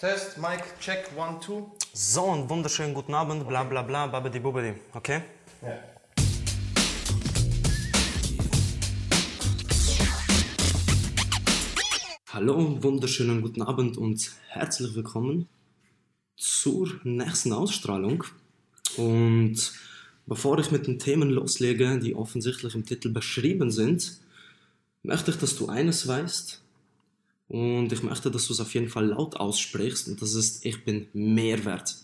Test, Mic, check, one, two. So, einen wunderschönen guten Abend, bla bla bla, babidi bubidi, okay? Ja. Hallo, wunderschönen guten Abend und herzlich willkommen zur nächsten Ausstrahlung. Und bevor ich mit den Themen loslege, die offensichtlich im Titel beschrieben sind, möchte ich, dass du eines weißt. Und ich möchte, dass du es auf jeden Fall laut aussprichst. Und das ist, ich bin Mehrwert.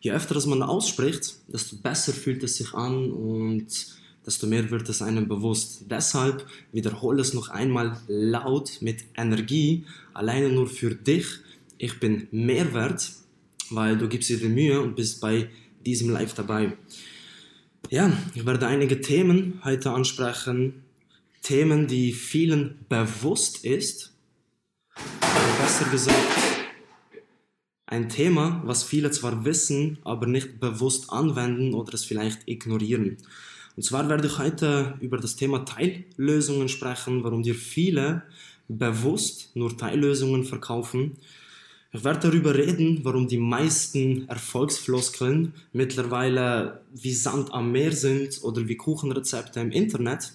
Je öfter man ausspricht, desto besser fühlt es sich an und desto mehr wird es einem bewusst. Deshalb wiederhole es noch einmal laut mit Energie, alleine nur für dich. Ich bin Mehrwert, weil du gibst dir die Mühe und bist bei diesem Live dabei. Ja, ich werde einige Themen heute ansprechen. Themen, die vielen bewusst ist. Besser gesagt, ein Thema, was viele zwar wissen, aber nicht bewusst anwenden oder es vielleicht ignorieren. Und zwar werde ich heute über das Thema Teillösungen sprechen, warum dir viele bewusst nur Teillösungen verkaufen. Ich werde darüber reden, warum die meisten Erfolgsfloskeln mittlerweile wie Sand am Meer sind oder wie Kuchenrezepte im Internet.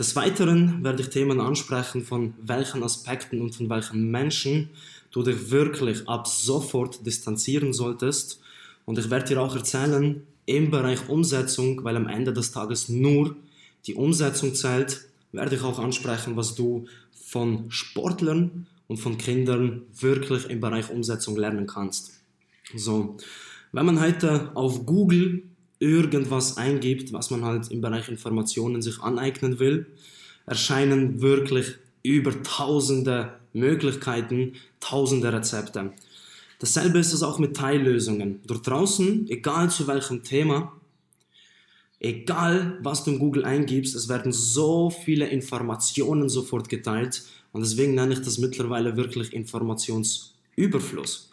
Des Weiteren werde ich Themen ansprechen, von welchen Aspekten und von welchen Menschen du dich wirklich ab sofort distanzieren solltest. Und ich werde dir auch erzählen, im Bereich Umsetzung, weil am Ende des Tages nur die Umsetzung zählt, werde ich auch ansprechen, was du von Sportlern und von Kindern wirklich im Bereich Umsetzung lernen kannst. So, wenn man heute auf Google irgendwas eingibt, was man halt im Bereich Informationen sich aneignen will, erscheinen wirklich über tausende Möglichkeiten, tausende Rezepte. Dasselbe ist es auch mit Teillösungen. Dort draußen, egal zu welchem Thema, egal was du in Google eingibst, es werden so viele Informationen sofort geteilt und deswegen nenne ich das mittlerweile wirklich Informationsüberfluss.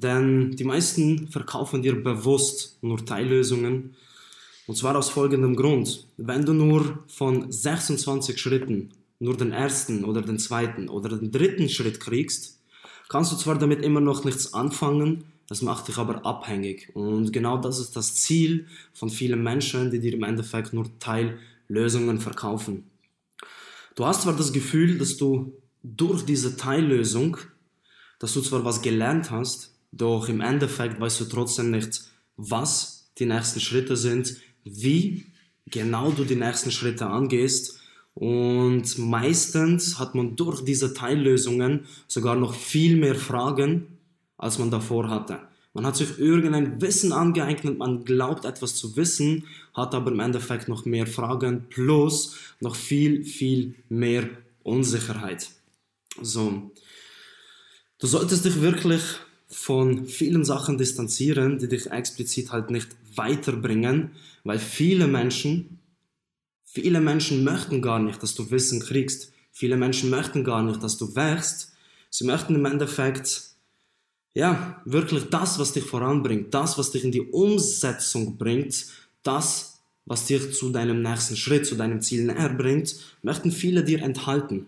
Denn die meisten verkaufen dir bewusst nur Teillösungen und zwar aus folgendem Grund. Wenn du nur von 26 Schritten nur den ersten oder den zweiten oder den dritten Schritt kriegst, kannst du zwar damit immer noch nichts anfangen, das macht dich aber abhängig. Und genau das ist das Ziel von vielen Menschen, die dir im Endeffekt nur Teillösungen verkaufen. Du hast zwar das Gefühl, dass du durch diese Teillösung, dass du zwar was gelernt hast, doch im Endeffekt weißt du trotzdem nicht, was die nächsten Schritte sind, wie genau du die nächsten Schritte angehst und meistens hat man durch diese Teillösungen sogar noch viel mehr Fragen, als man davor hatte. Man hat sich irgendein Wissen angeeignet, man glaubt etwas zu wissen, hat aber im Endeffekt noch mehr Fragen plus noch viel, viel mehr Unsicherheit. So. Du solltest dich wirklich von vielen Sachen distanzieren, die dich explizit halt nicht weiterbringen, weil viele Menschen Viele Menschen möchten gar nicht, dass du Wissen kriegst. Viele Menschen möchten gar nicht, dass du wächst. Sie möchten im Endeffekt, ja, wirklich das, was dich voranbringt, das, was dich in die Umsetzung bringt, das, was dich zu deinem nächsten Schritt, zu deinem Ziel näher bringt, möchten viele dir enthalten.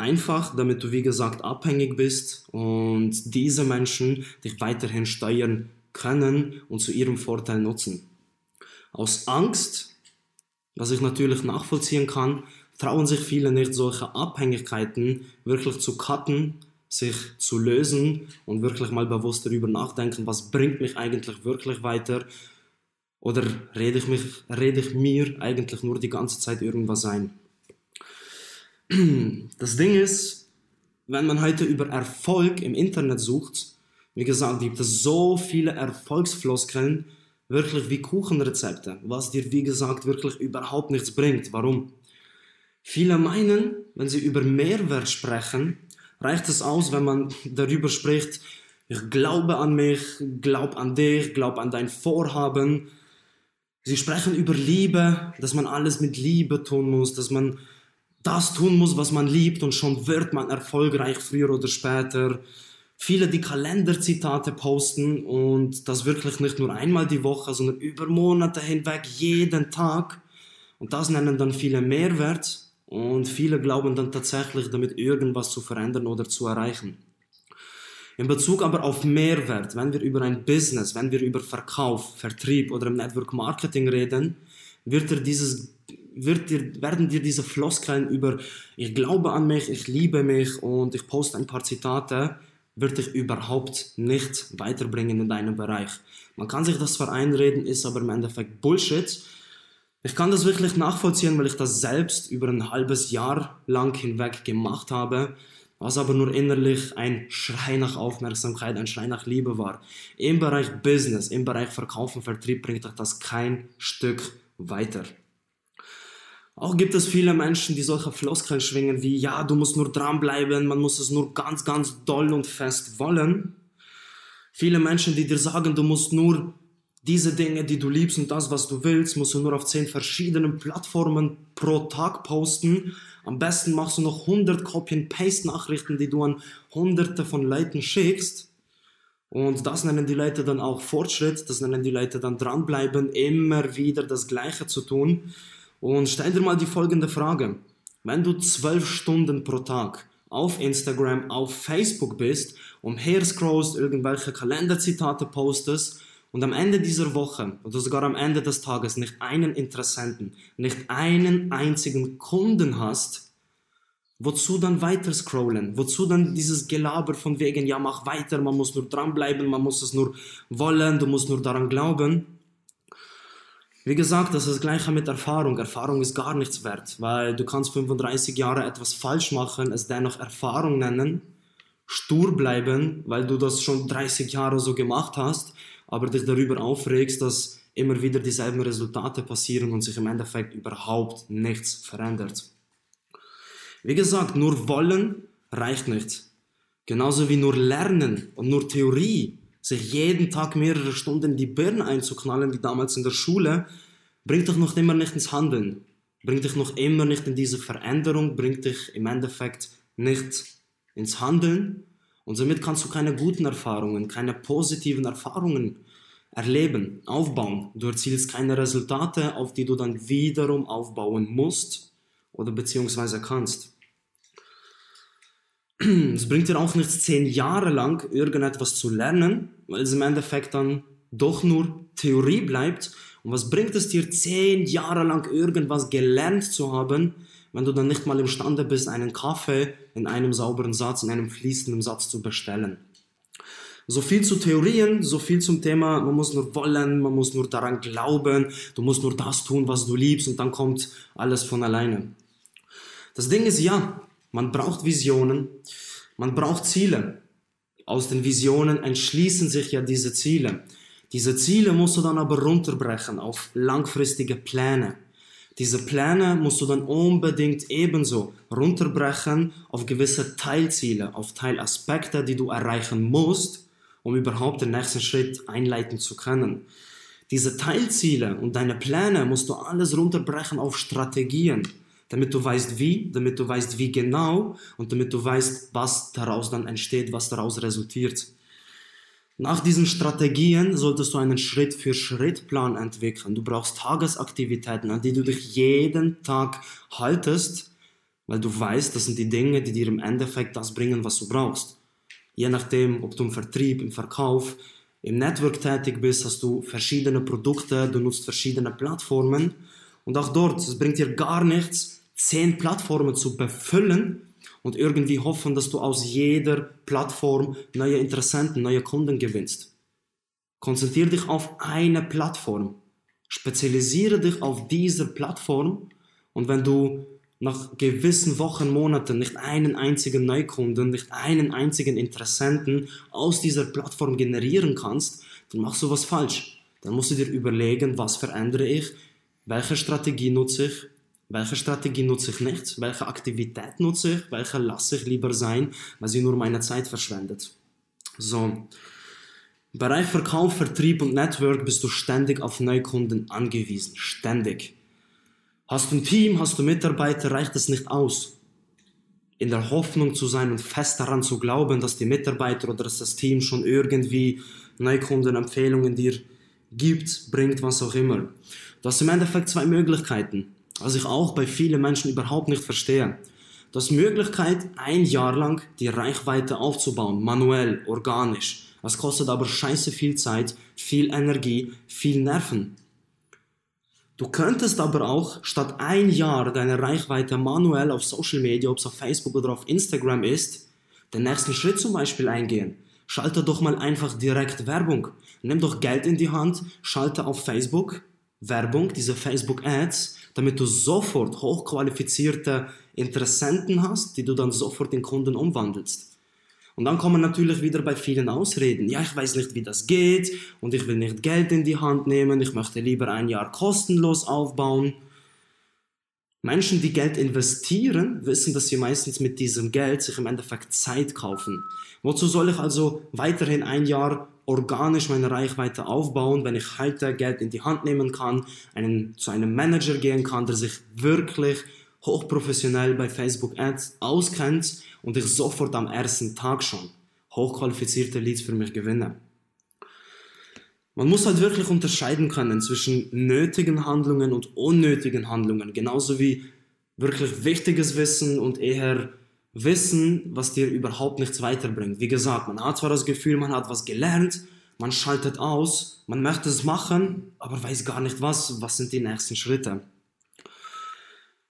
Einfach, damit du, wie gesagt, abhängig bist und diese Menschen dich weiterhin steuern können und zu ihrem Vorteil nutzen. Aus Angst was ich natürlich nachvollziehen kann, trauen sich viele nicht, solche Abhängigkeiten wirklich zu cutten, sich zu lösen und wirklich mal bewusst darüber nachdenken, was bringt mich eigentlich wirklich weiter oder rede ich, mich, rede ich mir eigentlich nur die ganze Zeit irgendwas ein. Das Ding ist, wenn man heute über Erfolg im Internet sucht, wie gesagt, gibt es so viele Erfolgsfloskeln, wirklich wie Kuchenrezepte, was dir wie gesagt wirklich überhaupt nichts bringt. Warum? Viele meinen, wenn sie über Mehrwert sprechen, reicht es aus, wenn man darüber spricht, ich glaube an mich, glaub an dich, glaub an dein Vorhaben. Sie sprechen über Liebe, dass man alles mit Liebe tun muss, dass man das tun muss, was man liebt und schon wird man erfolgreich früher oder später viele die Kalenderzitate posten und das wirklich nicht nur einmal die Woche, sondern über Monate hinweg, jeden Tag. Und das nennen dann viele Mehrwert und viele glauben dann tatsächlich damit irgendwas zu verändern oder zu erreichen. In Bezug aber auf Mehrwert, wenn wir über ein Business, wenn wir über Verkauf, Vertrieb oder im Network Marketing reden, wird dir dieses, wird dir, werden dir diese Floskeln über ich glaube an mich, ich liebe mich und ich poste ein paar Zitate, wird dich überhaupt nicht weiterbringen in deinem Bereich. Man kann sich das zwar einreden, ist aber im Endeffekt Bullshit. Ich kann das wirklich nachvollziehen, weil ich das selbst über ein halbes Jahr lang hinweg gemacht habe, was aber nur innerlich ein Schrei nach Aufmerksamkeit, ein Schrei nach Liebe war. Im Bereich Business, im Bereich Verkauf und Vertrieb bringt euch das kein Stück weiter. Auch gibt es viele Menschen, die solche Floskeln schwingen wie, ja, du musst nur dranbleiben, man muss es nur ganz, ganz doll und fest wollen. Viele Menschen, die dir sagen, du musst nur diese Dinge, die du liebst und das, was du willst, musst du nur auf zehn verschiedenen Plattformen pro Tag posten. Am besten machst du noch 100 Copy-and-Paste-Nachrichten, die du an hunderte von Leuten schickst. Und das nennen die Leute dann auch Fortschritt, das nennen die Leute dann dranbleiben, immer wieder das Gleiche zu tun. Und stell dir mal die folgende Frage. Wenn du zwölf Stunden pro Tag auf Instagram, auf Facebook bist, umherscrollst, irgendwelche Kalenderzitate postest und am Ende dieser Woche oder sogar am Ende des Tages nicht einen Interessenten, nicht einen einzigen Kunden hast, wozu dann weiter scrollen? Wozu dann dieses Gelaber von wegen, ja, mach weiter, man muss nur dranbleiben, man muss es nur wollen, du musst nur daran glauben? Wie gesagt, das ist das gleiche mit Erfahrung. Erfahrung ist gar nichts wert, weil du kannst 35 Jahre etwas falsch machen, es dennoch Erfahrung nennen, stur bleiben, weil du das schon 30 Jahre so gemacht hast, aber dich darüber aufregst, dass immer wieder dieselben Resultate passieren und sich im Endeffekt überhaupt nichts verändert. Wie gesagt, nur wollen reicht nicht. Genauso wie nur lernen und nur Theorie sich jeden Tag mehrere Stunden die Birne einzuknallen, wie damals in der Schule, bringt dich noch immer nicht ins Handeln. Bringt dich noch immer nicht in diese Veränderung, bringt dich im Endeffekt nicht ins Handeln. Und somit kannst du keine guten Erfahrungen, keine positiven Erfahrungen erleben, aufbauen. Du erzielst keine Resultate, auf die du dann wiederum aufbauen musst oder beziehungsweise kannst. es bringt dir auch nichts, zehn Jahre lang irgendetwas zu lernen, weil es im Endeffekt dann doch nur Theorie bleibt. Und was bringt es dir, zehn Jahre lang irgendwas gelernt zu haben, wenn du dann nicht mal imstande bist, einen Kaffee in einem sauberen Satz, in einem fließenden Satz zu bestellen? So viel zu Theorien, so viel zum Thema, man muss nur wollen, man muss nur daran glauben, du musst nur das tun, was du liebst und dann kommt alles von alleine. Das Ding ist ja, man braucht Visionen, man braucht Ziele. Aus den Visionen entschließen sich ja diese Ziele. Diese Ziele musst du dann aber runterbrechen auf langfristige Pläne. Diese Pläne musst du dann unbedingt ebenso runterbrechen auf gewisse Teilziele, auf Teilaspekte, die du erreichen musst, um überhaupt den nächsten Schritt einleiten zu können. Diese Teilziele und deine Pläne musst du alles runterbrechen auf Strategien damit du weißt wie, damit du weißt wie genau und damit du weißt, was daraus dann entsteht, was daraus resultiert. Nach diesen Strategien solltest du einen Schritt-für-Schritt-Plan entwickeln. Du brauchst Tagesaktivitäten, an die du dich jeden Tag haltest, weil du weißt, das sind die Dinge, die dir im Endeffekt das bringen, was du brauchst. Je nachdem, ob du im Vertrieb, im Verkauf, im Network tätig bist, hast du verschiedene Produkte, du nutzt verschiedene Plattformen und auch dort, es bringt dir gar nichts, zehn Plattformen zu befüllen und irgendwie hoffen, dass du aus jeder Plattform neue Interessenten, neue Kunden gewinnst. Konzentriere dich auf eine Plattform. Spezialisiere dich auf diese Plattform und wenn du nach gewissen Wochen, Monaten nicht einen einzigen Neukunden, nicht einen einzigen Interessenten aus dieser Plattform generieren kannst, dann machst du was falsch. Dann musst du dir überlegen, was verändere ich, welche Strategie nutze ich, welche Strategie nutze ich nicht? Welche Aktivität nutze ich? Welche lasse ich lieber sein, weil sie nur meine Zeit verschwendet? So. Bereich Verkauf, Vertrieb und Network bist du ständig auf Neukunden angewiesen. Ständig. Hast du ein Team, hast du Mitarbeiter, reicht es nicht aus. In der Hoffnung zu sein und fest daran zu glauben, dass die Mitarbeiter oder dass das Team schon irgendwie Neukundenempfehlungen dir gibt, bringt, was auch immer. Du hast im Endeffekt zwei Möglichkeiten was ich auch bei vielen Menschen überhaupt nicht verstehe. Du hast Möglichkeit, ein Jahr lang die Reichweite aufzubauen, manuell, organisch. Das kostet aber scheiße viel Zeit, viel Energie, viel Nerven. Du könntest aber auch statt ein Jahr deine Reichweite manuell auf Social Media, ob es auf Facebook oder auf Instagram ist, den nächsten Schritt zum Beispiel eingehen. Schalte doch mal einfach direkt Werbung. Nimm doch Geld in die Hand, schalte auf Facebook Werbung, diese Facebook Ads, damit du sofort hochqualifizierte Interessenten hast, die du dann sofort in Kunden umwandelst. Und dann kommen natürlich wieder bei vielen Ausreden. Ja, ich weiß nicht, wie das geht und ich will nicht Geld in die Hand nehmen, ich möchte lieber ein Jahr kostenlos aufbauen. Menschen, die Geld investieren, wissen, dass sie meistens mit diesem Geld sich im Endeffekt Zeit kaufen. Wozu soll ich also weiterhin ein Jahr organisch meine Reichweite aufbauen, wenn ich heute Geld in die Hand nehmen kann, einen, zu einem Manager gehen kann, der sich wirklich hochprofessionell bei Facebook Ads auskennt und ich sofort am ersten Tag schon hochqualifizierte Leads für mich gewinne. Man muss halt wirklich unterscheiden können zwischen nötigen Handlungen und unnötigen Handlungen, genauso wie wirklich wichtiges Wissen und eher Wissen, was dir überhaupt nichts weiterbringt. Wie gesagt, man hat zwar das Gefühl, man hat was gelernt, man schaltet aus, man möchte es machen, aber weiß gar nicht was, was sind die nächsten Schritte.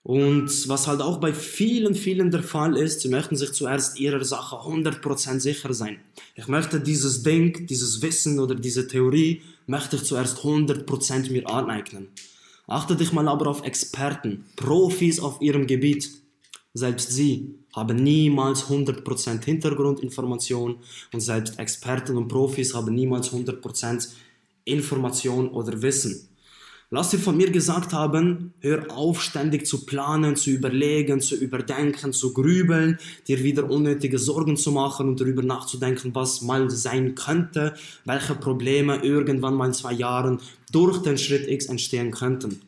Und was halt auch bei vielen, vielen der Fall ist, sie möchten sich zuerst ihrer Sache 100% sicher sein. Ich möchte dieses Ding, dieses Wissen oder diese Theorie, möchte ich zuerst 100% mir aneignen. Achte dich mal aber auf Experten, Profis auf ihrem Gebiet. Selbst sie haben niemals 100% Hintergrundinformation und selbst Experten und Profis haben niemals 100% Information oder Wissen. Lass dir von mir gesagt haben, hör auf ständig zu planen, zu überlegen, zu überdenken, zu grübeln, dir wieder unnötige Sorgen zu machen und darüber nachzudenken, was mal sein könnte, welche Probleme irgendwann mal in zwei Jahren durch den Schritt X entstehen könnten.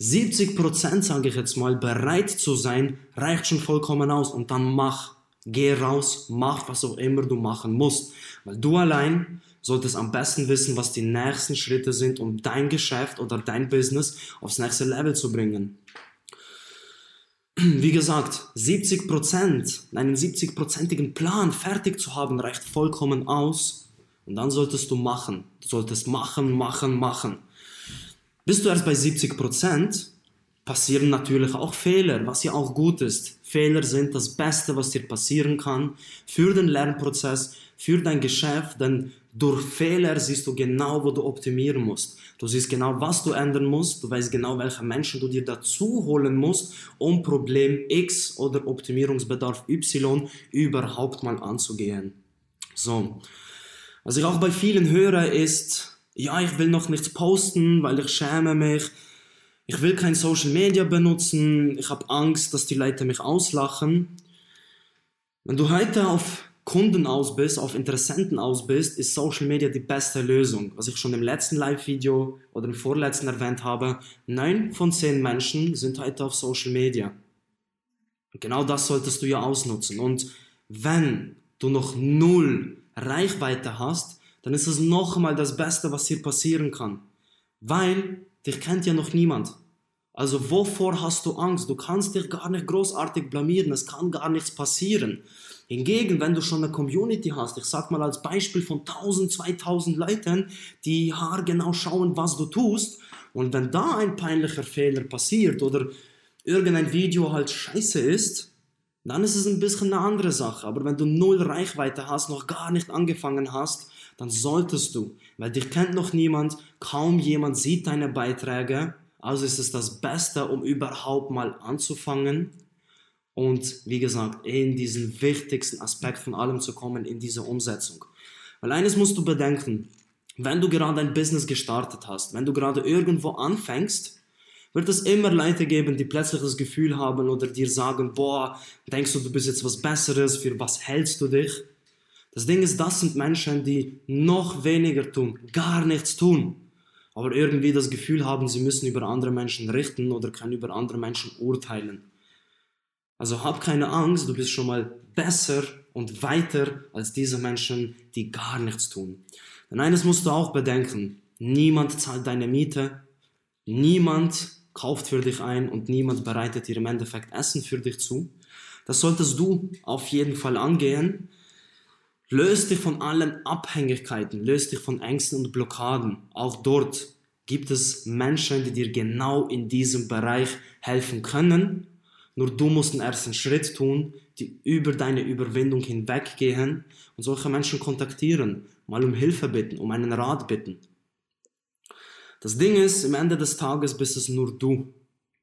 70%, sage ich jetzt mal, bereit zu sein, reicht schon vollkommen aus und dann mach. Geh raus, mach was auch immer du machen musst. Weil du allein solltest am besten wissen, was die nächsten Schritte sind, um dein Geschäft oder dein Business aufs nächste Level zu bringen. Wie gesagt, 70%, einen 70%igen Plan fertig zu haben, reicht vollkommen aus. Und dann solltest du machen. Du solltest machen, machen, machen. Bist du erst bei 70%, passieren natürlich auch Fehler, was ja auch gut ist. Fehler sind das Beste, was dir passieren kann für den Lernprozess, für dein Geschäft, denn durch Fehler siehst du genau, wo du optimieren musst. Du siehst genau, was du ändern musst. Du weißt genau, welche Menschen du dir dazu holen musst, um Problem X oder Optimierungsbedarf Y überhaupt mal anzugehen. So. Was ich auch bei vielen höre ist, ja, ich will noch nichts posten, weil ich schäme mich. Ich will kein Social Media benutzen. Ich habe Angst, dass die Leute mich auslachen. Wenn du heute auf Kunden aus bist, auf Interessenten aus bist, ist Social Media die beste Lösung. Was ich schon im letzten Live-Video oder im vorletzten erwähnt habe, 9 von 10 Menschen sind heute auf Social Media. Und genau das solltest du ja ausnutzen. Und wenn du noch null Reichweite hast, dann ist es nochmal das Beste, was dir passieren kann. Weil dich kennt ja noch niemand. Also wovor hast du Angst? Du kannst dich gar nicht großartig blamieren, es kann gar nichts passieren. Hingegen, wenn du schon eine Community hast, ich sag mal als Beispiel von 1000, 2000 Leuten, die haargenau schauen, was du tust, und wenn da ein peinlicher Fehler passiert oder irgendein Video halt scheiße ist, dann ist es ein bisschen eine andere Sache. Aber wenn du null Reichweite hast, noch gar nicht angefangen hast, dann solltest du, weil dich kennt noch niemand, kaum jemand sieht deine Beiträge, also ist es das Beste, um überhaupt mal anzufangen und wie gesagt, in diesen wichtigsten Aspekt von allem zu kommen, in diese Umsetzung. Weil eines musst du bedenken, wenn du gerade ein Business gestartet hast, wenn du gerade irgendwo anfängst, wird es immer Leute geben, die plötzlich das Gefühl haben oder dir sagen, boah, denkst du, du bist jetzt was Besseres, für was hältst du dich? Das Ding ist, das sind Menschen, die noch weniger tun, gar nichts tun, aber irgendwie das Gefühl haben, sie müssen über andere Menschen richten oder können über andere Menschen urteilen. Also hab keine Angst, du bist schon mal besser und weiter als diese Menschen, die gar nichts tun. Denn eines musst du auch bedenken, niemand zahlt deine Miete, niemand kauft für dich ein und niemand bereitet dir im Endeffekt Essen für dich zu. Das solltest du auf jeden Fall angehen. Löst dich von allen Abhängigkeiten, löst dich von Ängsten und Blockaden. Auch dort gibt es Menschen, die dir genau in diesem Bereich helfen können. Nur du musst den ersten Schritt tun, die über deine Überwindung hinweggehen und solche Menschen kontaktieren, mal um Hilfe bitten, um einen Rat bitten. Das Ding ist, am Ende des Tages bist es nur du.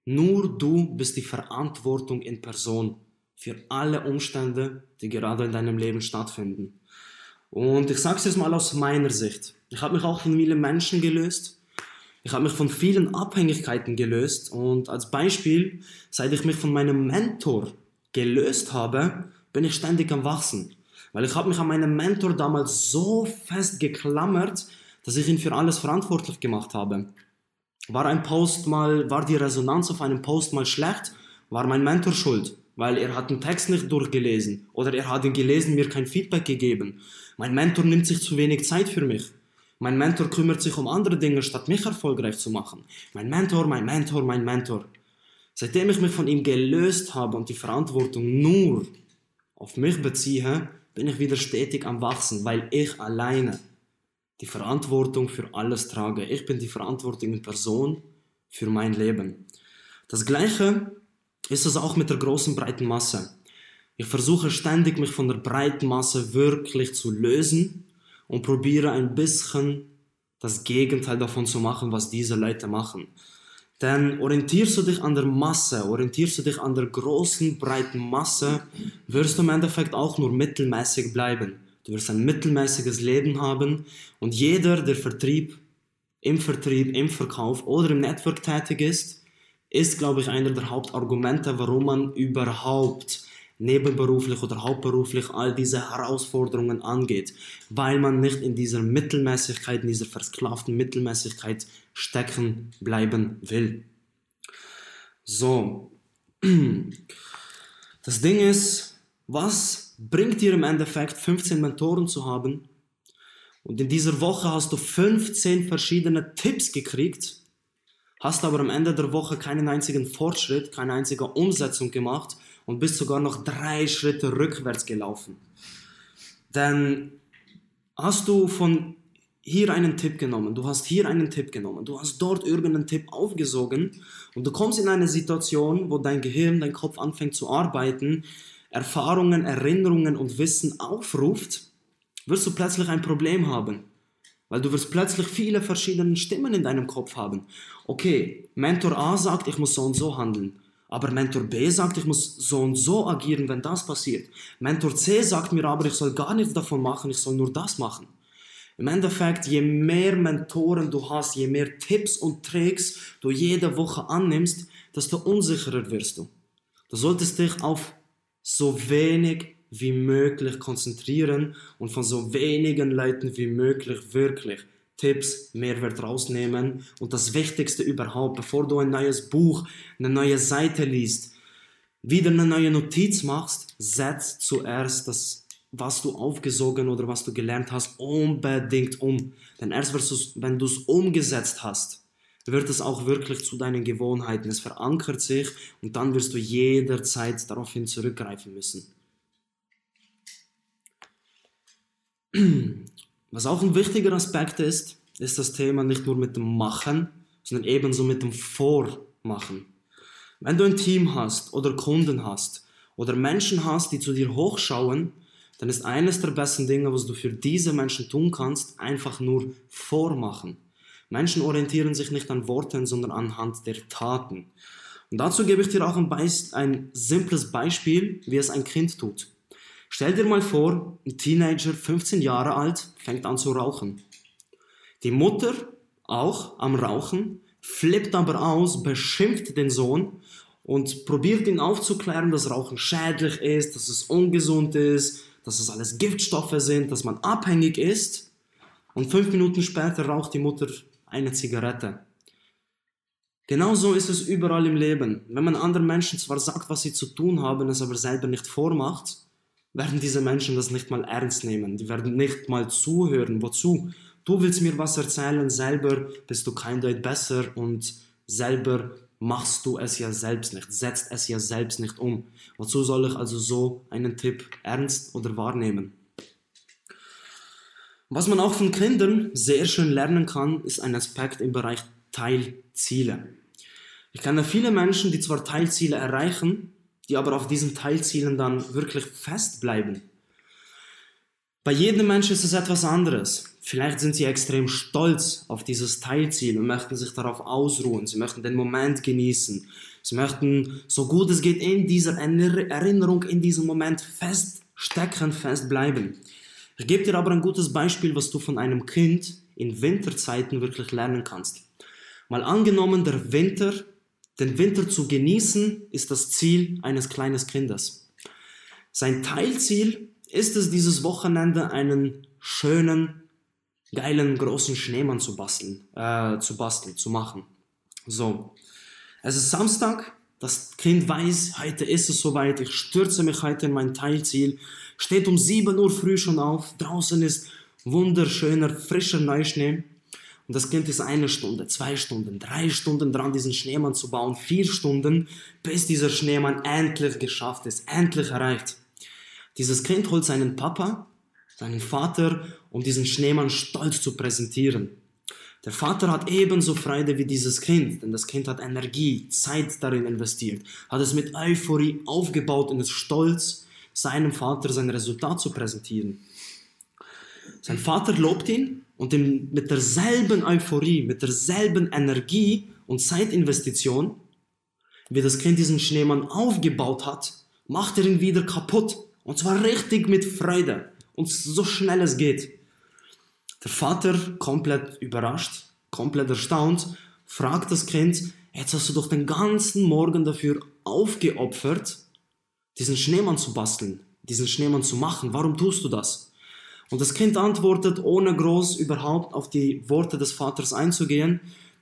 Nur du bist die Verantwortung in Person für alle Umstände, die gerade in deinem Leben stattfinden. Und ich sage es jetzt mal aus meiner Sicht. Ich habe mich auch von vielen Menschen gelöst. Ich habe mich von vielen Abhängigkeiten gelöst. Und als Beispiel, seit ich mich von meinem Mentor gelöst habe, bin ich ständig am Wachsen. Weil ich habe mich an meinen Mentor damals so fest geklammert, dass ich ihn für alles verantwortlich gemacht habe. War ein Post mal, war die Resonanz auf einem Post mal schlecht, war mein Mentor schuld, weil er hat den Text nicht durchgelesen oder er hat ihn gelesen, mir kein Feedback gegeben. Mein Mentor nimmt sich zu wenig Zeit für mich. Mein Mentor kümmert sich um andere Dinge, statt mich erfolgreich zu machen. Mein Mentor, mein Mentor, mein Mentor. Seitdem ich mich von ihm gelöst habe und die Verantwortung nur auf mich beziehe, bin ich wieder stetig am Wachsen, weil ich alleine die Verantwortung für alles trage. Ich bin die Verantwortung in Person für mein Leben. Das gleiche ist es auch mit der großen breiten Masse. Ich versuche ständig, mich von der breiten Masse wirklich zu lösen und probiere ein bisschen das Gegenteil davon zu machen, was diese Leute machen. Denn orientierst du dich an der Masse, orientierst du dich an der großen, breiten Masse, wirst du im Endeffekt auch nur mittelmäßig bleiben. Du wirst ein mittelmäßiges Leben haben und jeder, der Vertrieb, im Vertrieb, im Verkauf oder im Network tätig ist, ist, glaube ich, einer der Hauptargumente, warum man überhaupt nebenberuflich oder hauptberuflich all diese Herausforderungen angeht, weil man nicht in dieser Mittelmäßigkeit, in dieser versklavten Mittelmäßigkeit stecken bleiben will. So, das Ding ist, was bringt dir im Endeffekt 15 Mentoren zu haben? Und in dieser Woche hast du 15 verschiedene Tipps gekriegt, hast aber am Ende der Woche keinen einzigen Fortschritt, keine einzige Umsetzung gemacht und bist sogar noch drei Schritte rückwärts gelaufen. Denn hast du von hier einen Tipp genommen, du hast hier einen Tipp genommen, du hast dort irgendeinen Tipp aufgesogen und du kommst in eine Situation, wo dein Gehirn, dein Kopf anfängt zu arbeiten, Erfahrungen, Erinnerungen und Wissen aufruft, wirst du plötzlich ein Problem haben. Weil du wirst plötzlich viele verschiedene Stimmen in deinem Kopf haben. Okay, Mentor A sagt, ich muss so und so handeln. Aber Mentor B sagt, ich muss so und so agieren, wenn das passiert. Mentor C sagt mir aber, ich soll gar nichts davon machen, ich soll nur das machen. Im Endeffekt, je mehr Mentoren du hast, je mehr Tipps und Tricks du jede Woche annimmst, desto unsicherer wirst du. Du solltest dich auf so wenig wie möglich konzentrieren und von so wenigen Leuten wie möglich wirklich Tipps, Mehrwert rausnehmen. Und das Wichtigste überhaupt, bevor du ein neues Buch, eine neue Seite liest, wieder eine neue Notiz machst, setz zuerst das was du aufgesogen oder was du gelernt hast, unbedingt um. Denn erst wenn du es umgesetzt hast, wird es auch wirklich zu deinen Gewohnheiten. Es verankert sich und dann wirst du jederzeit daraufhin zurückgreifen müssen. Was auch ein wichtiger Aspekt ist, ist das Thema nicht nur mit dem Machen, sondern ebenso mit dem Vormachen. Wenn du ein Team hast oder Kunden hast oder Menschen hast, die zu dir hochschauen, dann ist eines der besten Dinge, was du für diese Menschen tun kannst, einfach nur vormachen. Menschen orientieren sich nicht an Worten, sondern anhand der Taten. Und dazu gebe ich dir auch ein, ein simples Beispiel, wie es ein Kind tut. Stell dir mal vor, ein Teenager, 15 Jahre alt, fängt an zu rauchen. Die Mutter, auch am Rauchen, flippt aber aus, beschimpft den Sohn und probiert ihn aufzuklären, dass Rauchen schädlich ist, dass es ungesund ist, dass es alles Giftstoffe sind, dass man abhängig ist. Und fünf Minuten später raucht die Mutter eine Zigarette. Genauso ist es überall im Leben. Wenn man anderen Menschen zwar sagt, was sie zu tun haben, es aber selber nicht vormacht, werden diese Menschen das nicht mal ernst nehmen. Die werden nicht mal zuhören. Wozu? Du willst mir was erzählen, selber bist du kein Deut besser und selber machst du es ja selbst nicht, setzt es ja selbst nicht um. Wozu soll ich also so einen Tipp ernst oder wahrnehmen? Was man auch von Kindern sehr schön lernen kann, ist ein Aspekt im Bereich Teilziele. Ich kenne viele Menschen, die zwar Teilziele erreichen, die aber auf diesen Teilzielen dann wirklich festbleiben. Bei jedem Menschen ist es etwas anderes. Vielleicht sind sie extrem stolz auf dieses Teilziel und möchten sich darauf ausruhen. Sie möchten den Moment genießen. Sie möchten, so gut es geht, in dieser Erinnerung, in diesem Moment feststecken, festbleiben. Ich gebe dir aber ein gutes Beispiel, was du von einem Kind in Winterzeiten wirklich lernen kannst. Mal angenommen, der Winter, den Winter zu genießen, ist das Ziel eines kleinen Kindes. Sein Teilziel ist es, dieses Wochenende einen schönen, geilen, großen Schneemann zu basteln, äh, zu basteln, zu machen. So. Es ist Samstag, das Kind weiß, heute ist es soweit, ich stürze mich heute in mein Teilziel, steht um 7 Uhr früh schon auf, draußen ist wunderschöner, frischer Neuschnee. Und das Kind ist eine Stunde, zwei Stunden, drei Stunden dran, diesen Schneemann zu bauen, vier Stunden, bis dieser Schneemann endlich geschafft ist, endlich erreicht. Dieses Kind holt seinen Papa, seinen Vater, um diesen Schneemann stolz zu präsentieren. Der Vater hat ebenso Freude wie dieses Kind, denn das Kind hat Energie, Zeit darin investiert, hat es mit Euphorie aufgebaut und ist stolz, seinem Vater sein Resultat zu präsentieren. Sein Vater lobt ihn und mit derselben Euphorie, mit derselben Energie und Zeitinvestition, wie das Kind diesen Schneemann aufgebaut hat, macht er ihn wieder kaputt. Und zwar richtig mit Freude und so schnell es geht. Der Vater, komplett überrascht, komplett erstaunt, fragt das Kind, jetzt hast du doch den ganzen Morgen dafür aufgeopfert, diesen Schneemann zu basteln, diesen Schneemann zu machen. Warum tust du das? Und das Kind antwortet, ohne groß überhaupt auf die Worte des Vaters einzugehen,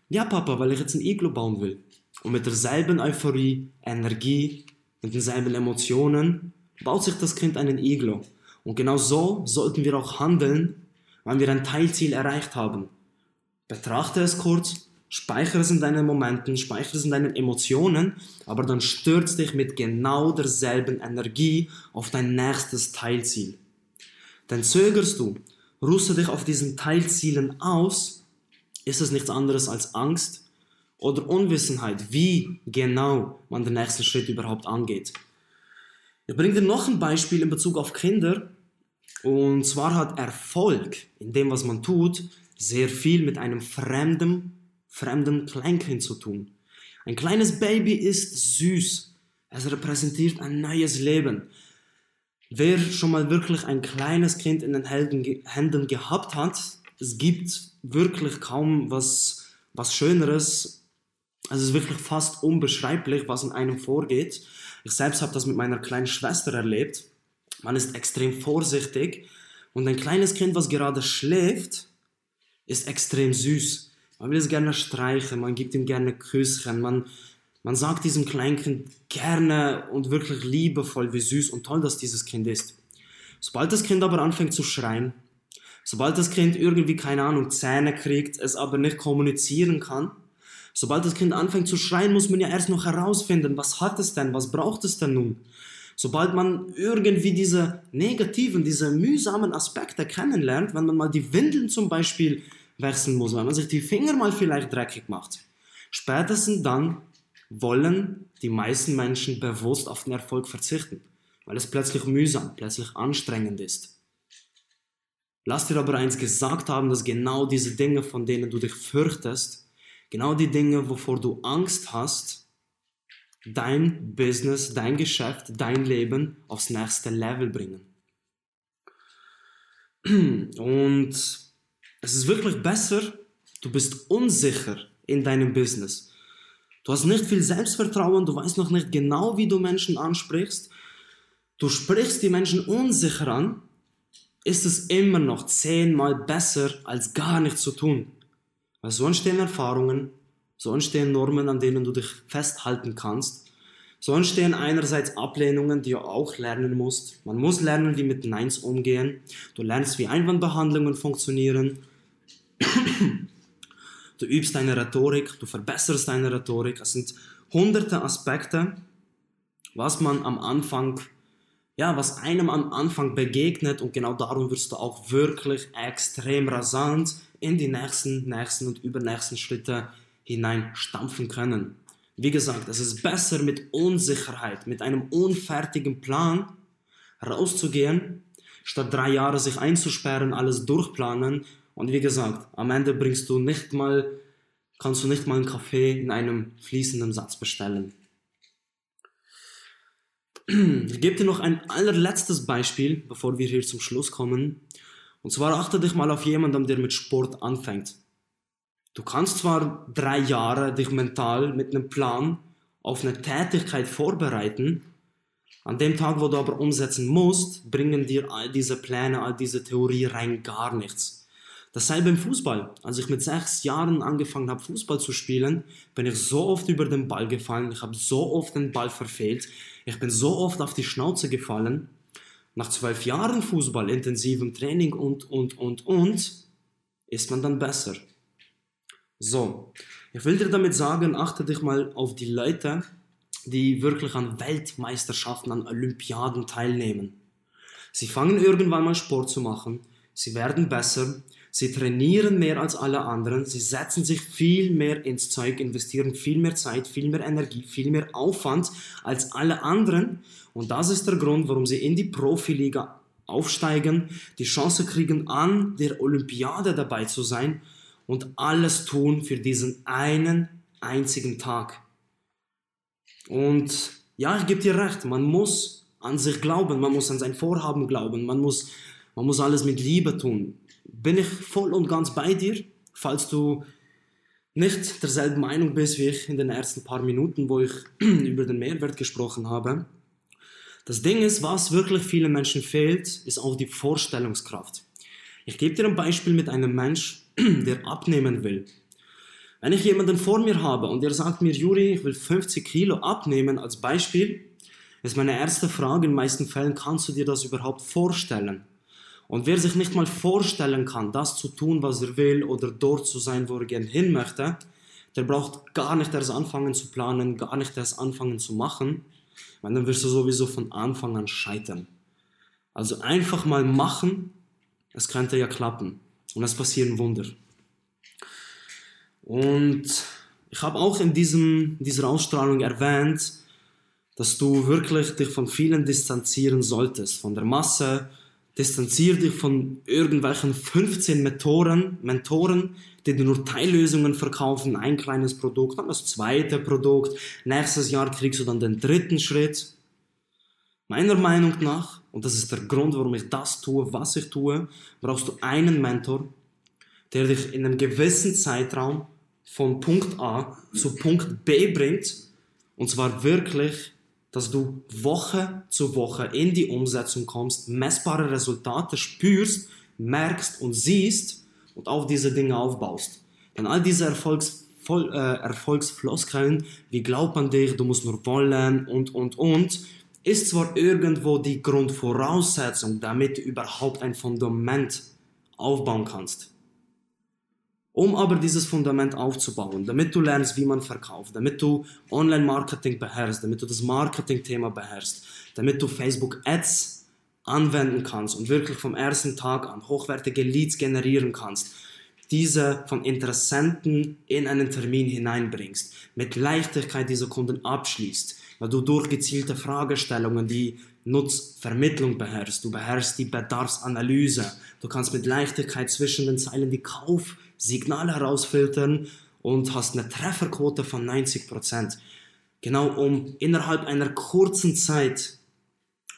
ja Papa, weil ich jetzt ein Iglo bauen will. Und mit derselben Euphorie, Energie, mit denselben Emotionen baut sich das Kind einen Iglo. Und genau so sollten wir auch handeln, wenn wir ein Teilziel erreicht haben. Betrachte es kurz, speichere es in deinen Momenten, speichere es in deinen Emotionen, aber dann stürz dich mit genau derselben Energie auf dein nächstes Teilziel. Denn zögerst du, ruhst du dich auf diesen Teilzielen aus, ist es nichts anderes als Angst oder Unwissenheit, wie genau man den nächsten Schritt überhaupt angeht. Ich bringe dir noch ein Beispiel in Bezug auf Kinder. Und zwar hat Erfolg in dem, was man tut, sehr viel mit einem fremden, fremden Kleinkind zu tun. Ein kleines Baby ist süß. Es repräsentiert ein neues Leben. Wer schon mal wirklich ein kleines Kind in den Händen gehabt hat, es gibt wirklich kaum was, was Schöneres. Also es ist wirklich fast unbeschreiblich, was in einem vorgeht. Ich selbst habe das mit meiner kleinen Schwester erlebt. Man ist extrem vorsichtig und ein kleines Kind, was gerade schläft, ist extrem süß. Man will es gerne streichen, man gibt ihm gerne Küsschen, man, man sagt diesem Kleinkind gerne und wirklich liebevoll, wie süß und toll dass dieses Kind ist. Sobald das Kind aber anfängt zu schreien, sobald das Kind irgendwie, keine Ahnung, Zähne kriegt, es aber nicht kommunizieren kann, Sobald das Kind anfängt zu schreien, muss man ja erst noch herausfinden, was hat es denn, was braucht es denn nun? Sobald man irgendwie diese negativen, diese mühsamen Aspekte kennenlernt, wenn man mal die Windeln zum Beispiel wechseln muss, wenn man sich die Finger mal vielleicht dreckig macht, spätestens dann wollen die meisten Menschen bewusst auf den Erfolg verzichten, weil es plötzlich mühsam, plötzlich anstrengend ist. Lass dir aber eins gesagt haben, dass genau diese Dinge, von denen du dich fürchtest, Genau die Dinge, wovor du Angst hast, dein Business, dein Geschäft, dein Leben aufs nächste Level bringen. Und es ist wirklich besser, du bist unsicher in deinem Business. Du hast nicht viel Selbstvertrauen, du weißt noch nicht genau, wie du Menschen ansprichst. Du sprichst die Menschen unsicher an, ist es immer noch zehnmal besser, als gar nichts zu tun. Weil so entstehen Erfahrungen, so entstehen Normen, an denen du dich festhalten kannst. So entstehen einerseits Ablehnungen, die du auch lernen musst. Man muss lernen, wie mit Neins umgehen. Du lernst, wie Einwandbehandlungen funktionieren. Du übst deine Rhetorik, du verbesserst deine Rhetorik. Es sind hunderte Aspekte, was man am Anfang, ja, was einem am Anfang begegnet und genau darum wirst du auch wirklich extrem rasant in die nächsten, nächsten und übernächsten Schritte hinein stampfen können. Wie gesagt, es ist besser mit Unsicherheit, mit einem unfertigen Plan rauszugehen, statt drei Jahre sich einzusperren, alles durchplanen und wie gesagt, am Ende bringst du nicht mal, kannst du nicht mal einen Kaffee in einem fließenden Satz bestellen. Ich gebe dir noch ein allerletztes Beispiel, bevor wir hier zum Schluss kommen. Und zwar achte dich mal auf jemanden, der mit Sport anfängt. Du kannst zwar drei Jahre dich mental mit einem Plan auf eine Tätigkeit vorbereiten, an dem Tag, wo du aber umsetzen musst, bringen dir all diese Pläne, all diese Theorie rein gar nichts. Dasselbe im Fußball. Als ich mit sechs Jahren angefangen habe, Fußball zu spielen, bin ich so oft über den Ball gefallen, ich habe so oft den Ball verfehlt, ich bin so oft auf die Schnauze gefallen. Nach zwölf Jahren Fußball, intensivem Training und, und, und, und, ist man dann besser. So, ich will dir damit sagen, achte dich mal auf die Leute, die wirklich an Weltmeisterschaften, an Olympiaden teilnehmen. Sie fangen irgendwann mal Sport zu machen, sie werden besser, sie trainieren mehr als alle anderen, sie setzen sich viel mehr ins Zeug, investieren viel mehr Zeit, viel mehr Energie, viel mehr Aufwand als alle anderen und das ist der Grund, warum sie in die Profiliga aufsteigen, die Chance kriegen, an der Olympiade dabei zu sein und alles tun für diesen einen einzigen Tag. Und ja, ich gebe dir recht, man muss an sich glauben, man muss an sein Vorhaben glauben, man muss, man muss alles mit Liebe tun. Bin ich voll und ganz bei dir, falls du nicht derselben Meinung bist wie ich in den ersten paar Minuten, wo ich über den Mehrwert gesprochen habe. Das Ding ist, was wirklich vielen Menschen fehlt, ist auch die Vorstellungskraft. Ich gebe dir ein Beispiel mit einem Mensch, der abnehmen will. Wenn ich jemanden vor mir habe und der sagt mir, Juri, ich will 50 Kilo abnehmen als Beispiel, ist meine erste Frage in den meisten Fällen, kannst du dir das überhaupt vorstellen? Und wer sich nicht mal vorstellen kann, das zu tun, was er will oder dort zu sein, wo er gerne hin möchte, der braucht gar nicht erst anfangen zu planen, gar nicht erst anfangen zu machen, weil dann wirst du sowieso von Anfang an scheitern. Also einfach mal machen, es könnte ja klappen. Und es passieren Wunder. Und ich habe auch in diesem, dieser Ausstrahlung erwähnt, dass du wirklich dich von vielen distanzieren solltest, von der Masse. Distanzier dich von irgendwelchen 15 Mentoren, Mentoren, die dir nur Teillösungen verkaufen, ein kleines Produkt, dann das zweite Produkt. Nächstes Jahr kriegst du dann den dritten Schritt. Meiner Meinung nach, und das ist der Grund, warum ich das tue, was ich tue, brauchst du einen Mentor, der dich in einem gewissen Zeitraum von Punkt A zu Punkt B bringt. Und zwar wirklich, dass du Woche zu Woche in die Umsetzung kommst, messbare Resultate spürst, merkst und siehst und auf diese Dinge aufbaust. Denn all diese Erfolgs, voll, äh, Erfolgsfloskeln, wie glaubt man dich, du musst nur wollen und, und, und, ist zwar irgendwo die Grundvoraussetzung, damit du überhaupt ein Fundament aufbauen kannst. Um aber dieses Fundament aufzubauen, damit du lernst, wie man verkauft, damit du Online-Marketing beherrschst, damit du das Marketing-Thema beherrschst, damit du Facebook-Ads anwenden kannst und wirklich vom ersten Tag an hochwertige Leads generieren kannst, diese von Interessenten in einen Termin hineinbringst, mit Leichtigkeit diese Kunden abschließt, weil du durch gezielte Fragestellungen die Nutzvermittlung beherrschst, du beherrschst die Bedarfsanalyse, du kannst mit Leichtigkeit zwischen den Zeilen die Kauf Signale herausfiltern und hast eine Trefferquote von 90%. Genau um innerhalb einer kurzen Zeit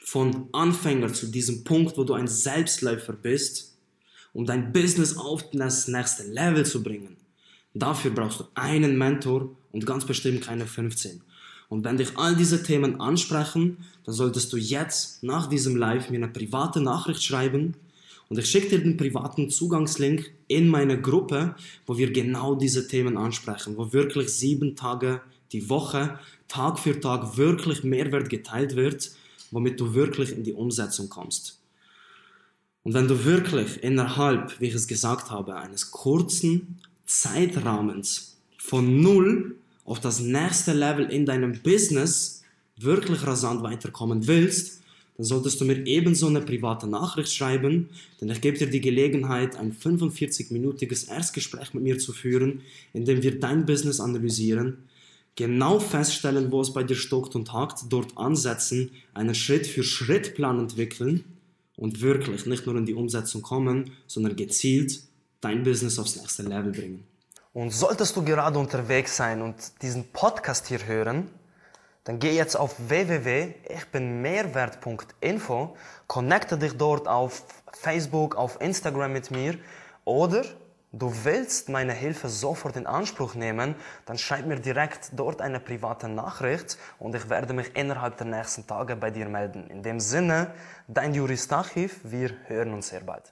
von Anfänger zu diesem Punkt, wo du ein Selbstläufer bist, um dein Business auf das nächste Level zu bringen. Dafür brauchst du einen Mentor und ganz bestimmt keine 15. Und wenn dich all diese Themen ansprechen, dann solltest du jetzt nach diesem Live mir eine private Nachricht schreiben und ich schicke dir den privaten Zugangslink in meine Gruppe, wo wir genau diese Themen ansprechen, wo wirklich sieben Tage die Woche, Tag für Tag wirklich Mehrwert geteilt wird, womit du wirklich in die Umsetzung kommst. Und wenn du wirklich innerhalb, wie ich es gesagt habe, eines kurzen Zeitrahmens von 0 auf das nächste Level in deinem Business wirklich rasant weiterkommen willst, dann solltest du mir ebenso eine private Nachricht schreiben, denn ich gebe dir die Gelegenheit, ein 45-minütiges Erstgespräch mit mir zu führen, in dem wir dein Business analysieren, genau feststellen, wo es bei dir stockt und hakt, dort ansetzen, einen Schritt-für-Schritt-Plan entwickeln und wirklich nicht nur in die Umsetzung kommen, sondern gezielt dein Business aufs nächste Level bringen. Und solltest du gerade unterwegs sein und diesen Podcast hier hören, dann geh jetzt auf www.ichbinmehrwert.info, connecte dich dort auf Facebook, auf Instagram mit mir oder du willst meine Hilfe sofort in Anspruch nehmen, dann schreib mir direkt dort eine private Nachricht und ich werde mich innerhalb der nächsten Tage bei dir melden. In dem Sinne, dein Jurist Archiv, wir hören uns sehr bald.